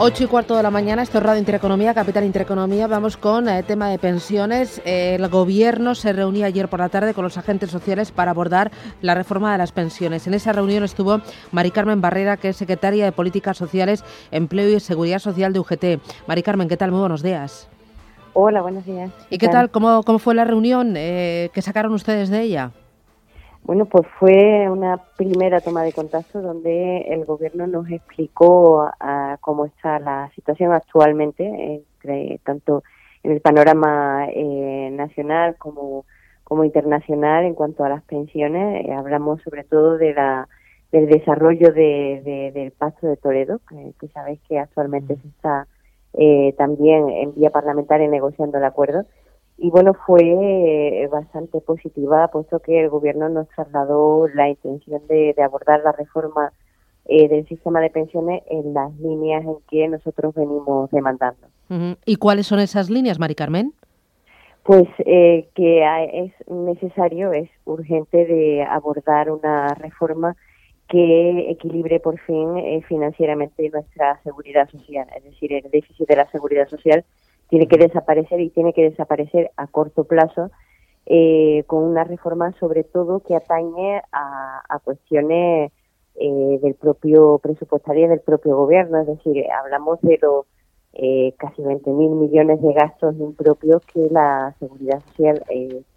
8 y cuarto de la mañana, esto es Radio Intereconomía, Capital Intereconomía. Vamos con el eh, tema de pensiones. el gobierno se reunía ayer por la tarde con los agentes sociales para abordar la reforma de las pensiones. En esa reunión estuvo Mari Carmen Barrera, que es secretaria de Políticas Sociales, Empleo y Seguridad Social de UGT. Mari Carmen, ¿qué tal? Muy buenos días. Hola, buenos días. ¿Y qué tal? ¿Cómo, cómo fue la reunión? Eh, ¿Qué sacaron ustedes de ella? Bueno, pues fue una primera toma de contacto donde el gobierno nos explicó cómo está la situación actualmente, tanto en el panorama eh, nacional como, como internacional en cuanto a las pensiones. Eh, hablamos sobre todo de la, del desarrollo de, del Pacto de Toledo, que, sabéis que actualmente se está eh, también en vía parlamentaria negociando el acuerdo y bueno, fue eh, bastante positiva, puesto que el gobierno nos trasladó la intención de, abordar la reforma eh, del sistema de pensiones en las líneas en que nosotros venimos demandando. ¿Y cuáles son esas líneas, Mari Carmen? Pues eh, que es necesario, es urgente de abordar una reforma que equilibre por fin financieramente nuestra seguridad social, es decir, el déficit de la seguridad social tiene que desaparecer y tiene que desaparecer a corto plazo eh, con una reforma sobre todo que atañe a, cuestiones eh, del propio presupuestario del propio gobierno, es decir, hablamos de los eh, casi 20 mil millones de gastos impropios que la seguridad social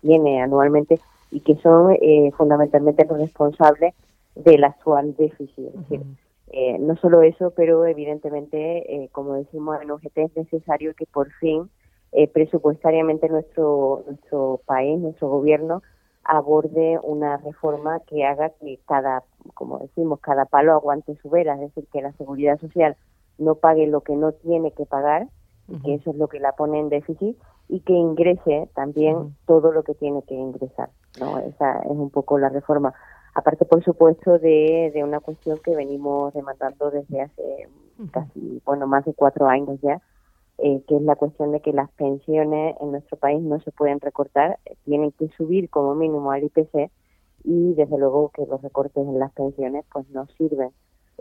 tiene anualmente y que son fundamentalmente los responsables del actual déficit. Eh, no solo eso, pero evidentemente, eh, como decimos en UGT, es necesario que por fin eh, presupuestariamente nuestro, nuestro país, nuestro gobierno, aborde una reforma que haga que cada, como decimos, cada palo aguante su vera, es decir, que la seguridad social no pague lo que no tiene que pagar, que eso es lo que la pone en déficit, y que ingrese también todo lo que tiene que ingresar. ¿no? Esa es un poco la reforma. Aparte, por supuesto, de, de una cuestión que venimos demandando desde hace casi, bueno, más de cuatro años ya, eh, que es la cuestión de que las pensiones en nuestro país no se pueden recortar, eh, tienen que subir como mínimo al IPC y desde luego que los recortes en las pensiones pues no sirven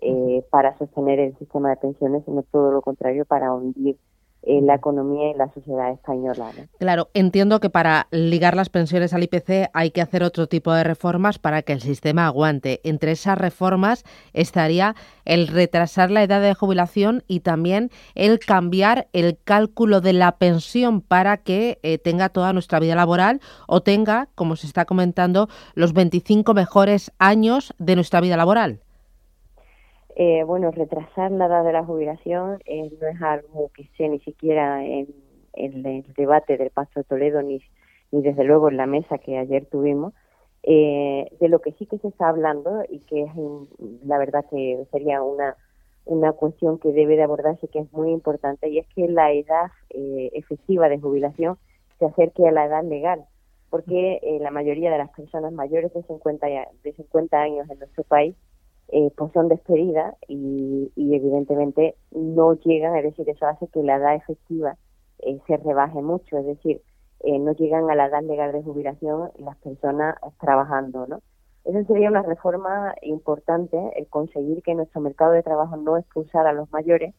eh, para sostener el sistema de pensiones, sino todo lo contrario, para hundir en la economía y la sociedad española. Claro, entiendo que para ligar las pensiones al IPC hay que hacer otro tipo de reformas para que el sistema aguante. Entre esas reformas estaría el retrasar la edad de jubilación y también el cambiar el cálculo de la pensión para que eh, tenga toda nuestra vida laboral o tenga, como se está comentando, los 25 mejores años de nuestra vida laboral. Eh, bueno, retrasar la edad de la jubilación eh, no es algo que esté ni siquiera en, el debate del Pacto de Toledo ni, ni desde luego en la mesa que ayer tuvimos. Eh, de lo que sí que se está hablando y que es la verdad que sería una, una cuestión que debe de abordarse que es muy importante y es que la edad efectiva de jubilación se acerque a la edad legal porque la mayoría de las personas mayores de 50, de 50 años en nuestro país eh, pues son despedidas y, evidentemente no llegan, es decir, eso hace que la edad efectiva eh, se rebaje mucho, es decir, eh, no llegan a la edad legal de jubilación las personas trabajando, ¿no? Esa sería una reforma importante, el conseguir que nuestro mercado de trabajo no expulsara a los mayores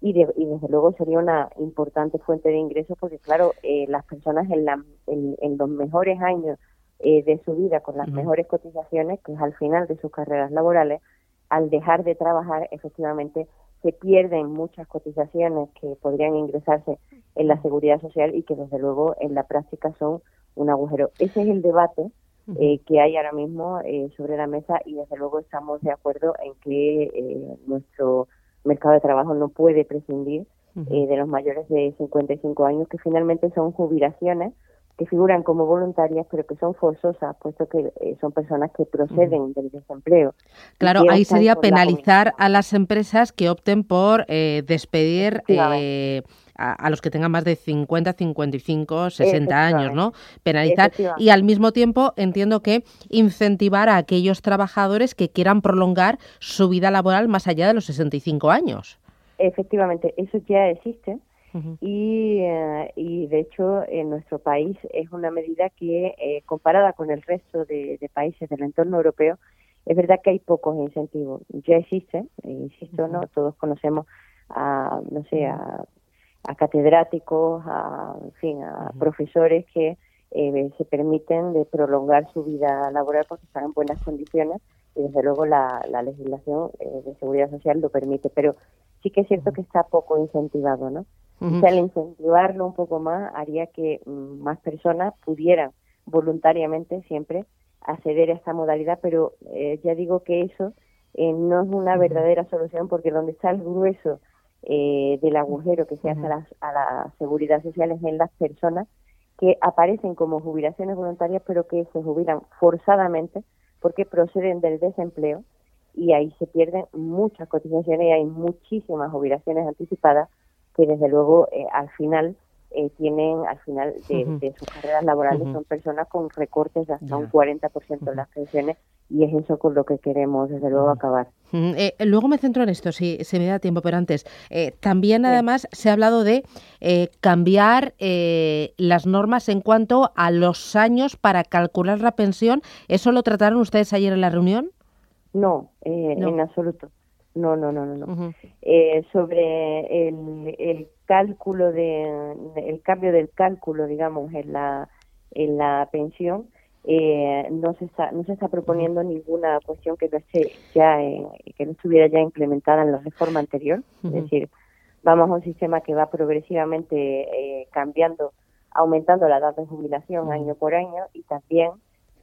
y, desde luego sería una importante fuente de ingresos porque, claro, las personas en, la, en los mejores años eh, de su vida con las mejores cotizaciones, que es al final de sus carreras laborales, al dejar de trabajar, efectivamente se pierden muchas cotizaciones que podrían ingresarse en la seguridad social y que desde luego en la práctica son un agujero. Ese es el debate eh, que hay ahora mismo eh, sobre la mesa y desde luego estamos de acuerdo en que nuestro mercado de trabajo no puede prescindir de los mayores de 55 años, que finalmente son jubilaciones que figuran como voluntarias, pero que son forzosas, puesto que eh, son personas que proceden del desempleo. Claro, ahí sería penalizar a las empresas que opten por eh, despedir eh, a, los que tengan más de 50, 55, 60 años, ¿no? Penalizar y al mismo tiempo entiendo que incentivar a aquellos trabajadores que quieran prolongar su vida laboral más allá de los 65 años. Efectivamente, eso ya existe y, eh, y de hecho en nuestro país es una medida que eh, comparada con el resto de, países del entorno europeo es verdad que hay pocos incentivos. Ya existe insisto no todos conocemos a no sé, a, catedráticos, a, en fin, a profesores que eh, se permiten de prolongar su vida laboral porque están en buenas condiciones y desde luego la, legislación eh, de seguridad social lo permite, pero sí que es cierto que está poco incentivado, ¿no? O sea, al incentivarlo un poco más haría que mm, más personas pudieran voluntariamente siempre acceder a esta modalidad, pero eh, ya digo que eso eh, no es una verdadera solución porque donde está el grueso eh, del agujero que se hace a la, a la seguridad social es en las personas que aparecen como jubilaciones voluntarias pero que se jubilan forzadamente porque proceden del desempleo y ahí se pierden muchas cotizaciones y hay muchísimas jubilaciones anticipadas que desde luego al final eh, tienen al final de, sus carreras laborales son personas con recortes de hasta un 40% de las pensiones y es eso con lo que queremos desde luego acabar. Eh, luego me centro en esto, si se me da tiempo, pero antes, eh, también además se ha hablado de cambiar las normas en cuanto a los años para calcular la pensión. ¿Eso lo trataron ustedes ayer en la reunión? No, en absoluto. No, no, no, no. no. eh, sobre el, el cálculo de, el cambio del cálculo, digamos, en la en la pensión, eh, no se está no se está proponiendo ninguna cuestión que no esté ya que no estuviera ya implementada en la reforma anterior. Es decir, vamos a un sistema que va progresivamente eh, cambiando, aumentando la edad de jubilación año por año y también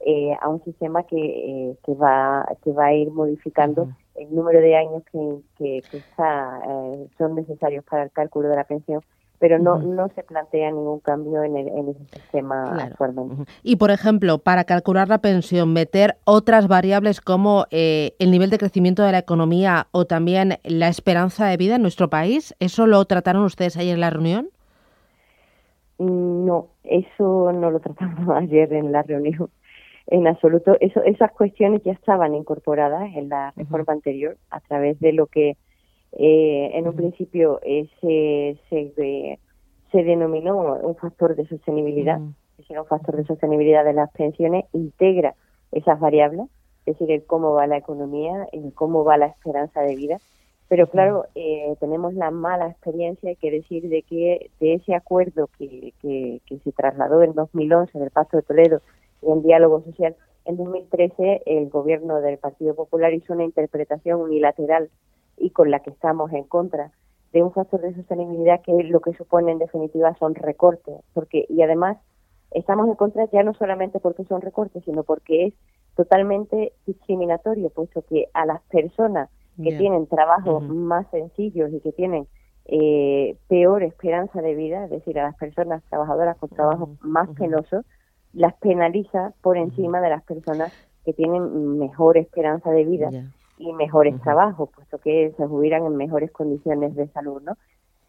eh, a un sistema que, eh, que va que va a ir modificando el número de años que, que, está, eh, son necesarios para el cálculo de la pensión pero no, no se plantea ningún cambio en el, en ese sistema actualmente. Y, por ejemplo, para calcular la pensión, meter otras variables como el nivel de crecimiento de la economía o también la esperanza de vida en nuestro país, ¿eso lo trataron ustedes ayer en la reunión? No, eso no lo tratamos ayer en la reunión en absoluto. Eso, esas cuestiones ya estaban incorporadas en la reforma anterior a través de lo que eh, en un principio eh, se, se, se, denominó un factor de sostenibilidad, es decir, un factor de sostenibilidad de las pensiones, integra esas variables, es decir, el cómo va la economía, el cómo va la esperanza de vida. Pero claro, eh, tenemos la mala experiencia, hay que decir, de que de ese acuerdo que, que, que se trasladó en 2011 del Pacto de Toledo en diálogo social. En 2013 el gobierno del Partido Popular hizo una interpretación unilateral y con la que estamos en contra de un factor de sostenibilidad que lo que supone en definitiva son recortes, porque y además estamos en contra ya no solamente porque son recortes, sino porque es totalmente discriminatorio, puesto que a las personas que tienen trabajos más sencillos y que tienen eh, peor esperanza de vida, es decir, a las personas trabajadoras con trabajos más penosos, las penaliza por encima de las personas que tienen mejor esperanza de vida y mejores trabajos, puesto que se jubilan en mejores condiciones de salud, ¿no?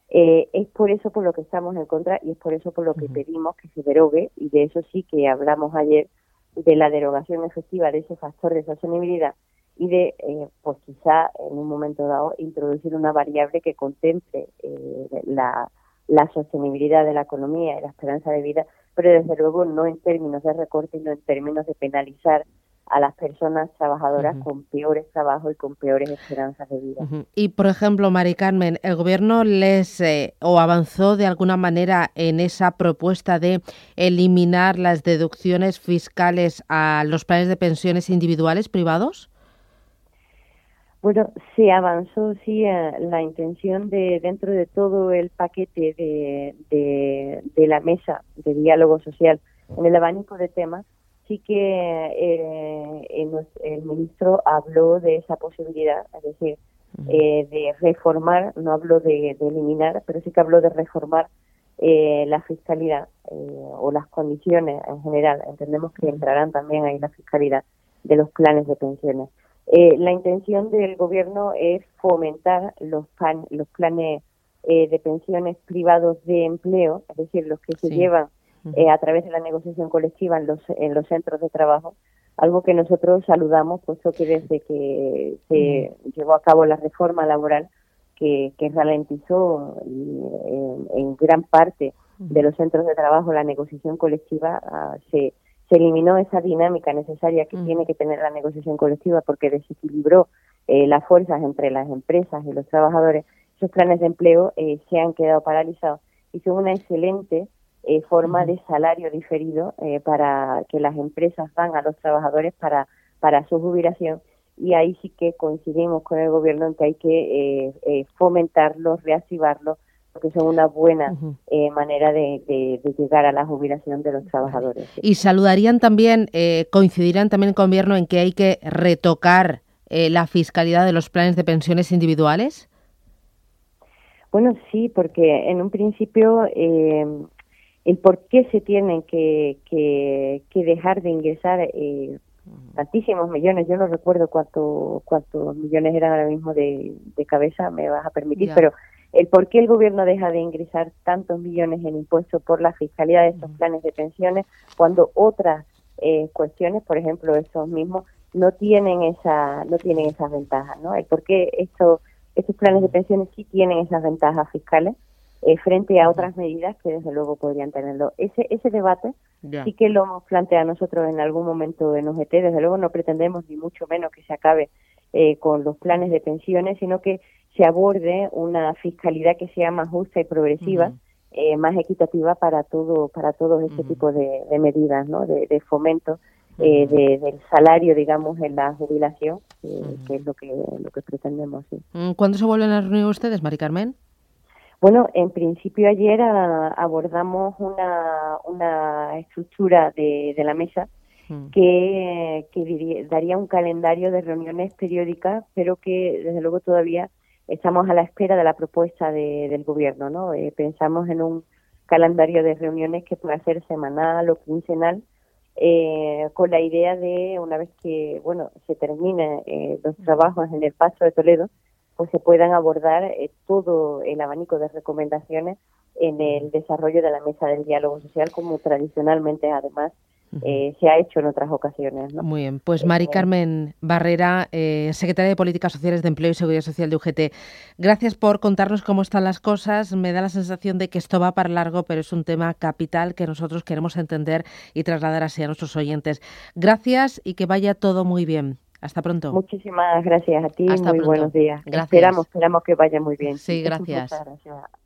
Eh, es por eso por lo que estamos en contra y es por eso por lo que pedimos que se derogue, y de eso sí que hablamos ayer, de la derogación efectiva de ese factor de sostenibilidad y de, eh, pues quizá en un momento dado, introducir una variable que contemple eh, la, la sostenibilidad de la economía y la esperanza de vida pero desde luego no en términos de recorte, no en términos de penalizar a las personas trabajadoras con peores trabajos y con peores esperanzas de vida. Y, por ejemplo, Mari Carmen, ¿el Gobierno les eh, o avanzó de alguna manera en esa propuesta de eliminar las deducciones fiscales a los planes de pensiones individuales privados? Bueno, se avanzó, sí, la intención de, dentro de todo el paquete de, de, la mesa de diálogo social, en el abanico de temas, sí que eh, el, ministro habló de esa posibilidad, es decir, eh, de reformar, no habló de, eliminar, pero sí que habló de reformar eh, la fiscalidad o las condiciones en general. Entendemos que entrarán también ahí la fiscalidad de los planes de pensiones. Eh, la intención del gobierno es fomentar los, los planes eh, de pensiones privados de empleo, es decir, los que se llevan eh, a través de la negociación colectiva en los, en los centros de trabajo, algo que nosotros saludamos, puesto que desde que se llevó a cabo la reforma laboral, que, que ralentizó en, gran parte de los centros de trabajo la negociación colectiva, ah, se se eliminó esa dinámica necesaria que mm. tiene que tener la negociación colectiva porque desequilibró eh, las fuerzas entre las empresas y los trabajadores, esos planes de empleo se han quedado paralizados y son una excelente forma de salario diferido para que las empresas dan a los trabajadores para, para su jubilación. Y ahí sí que coincidimos con el gobierno en que hay que eh, eh, porque son una buena eh, manera de, llegar a la jubilación de los trabajadores. Y saludarían también, eh, coincidirán también con el gobierno en que hay que retocar la fiscalidad de los planes de pensiones individuales. Bueno, sí, porque en un principio el por qué se tienen que, que, que dejar de ingresar eh, tantísimos millones, yo no recuerdo cuánto, cuántos millones eran ahora mismo de, cabeza, me vas a permitir, pero el por qué el gobierno deja de ingresar tantos millones en impuestos por la fiscalidad de estos planes de pensiones cuando otras eh, cuestiones, por ejemplo, esos mismos, no tienen esa no tienen esas ventajas, ¿no? El por qué estos estos planes de pensiones sí tienen esas ventajas fiscales eh, frente a otras medidas que desde luego podrían tenerlo. Ese, ese debate sí que lo hemos planteado nosotros en algún momento en UGT, desde luego no pretendemos ni mucho menos que se acabe eh, con los planes de pensiones, sino que se aborde una fiscalidad que sea más justa y progresiva, eh, más equitativa para todo para todo este tipo de, medidas, ¿no? de, fomento del salario, digamos, en la jubilación, que es lo que lo que pretendemos. Sí. Mm, ¿Cuándo se vuelven a reunir ustedes, Mari Carmen? Bueno, en principio ayer ah, abordamos una, una estructura de, la mesa hmm. que, daría un calendario de reuniones periódicas, pero que desde luego todavía estamos a la espera de la propuesta del gobierno. ¿no? Eh, pensamos en un calendario de reuniones que pueda ser semanal o quincenal, eh, con la idea de, una vez que bueno se terminen eh, los trabajos en el Paso de Toledo, pues se puedan abordar eh, todo el abanico de recomendaciones en el desarrollo de la mesa del diálogo social, como tradicionalmente además eh, se ha hecho en otras ocasiones. Muy bien, pues Mari eh, Carmen Barrera, secretaria de Políticas Sociales de Empleo y Seguridad Social de UGT, gracias por contarnos cómo están las cosas. Me da la sensación de que esto va para largo, pero es un tema capital que nosotros queremos entender y trasladar así a nuestros oyentes. Gracias y que vaya todo muy bien. Hasta pronto. Muchísimas gracias a ti. muy buenos días. Esperamos, esperamos que vaya muy bien. Sí, gracias. gracias.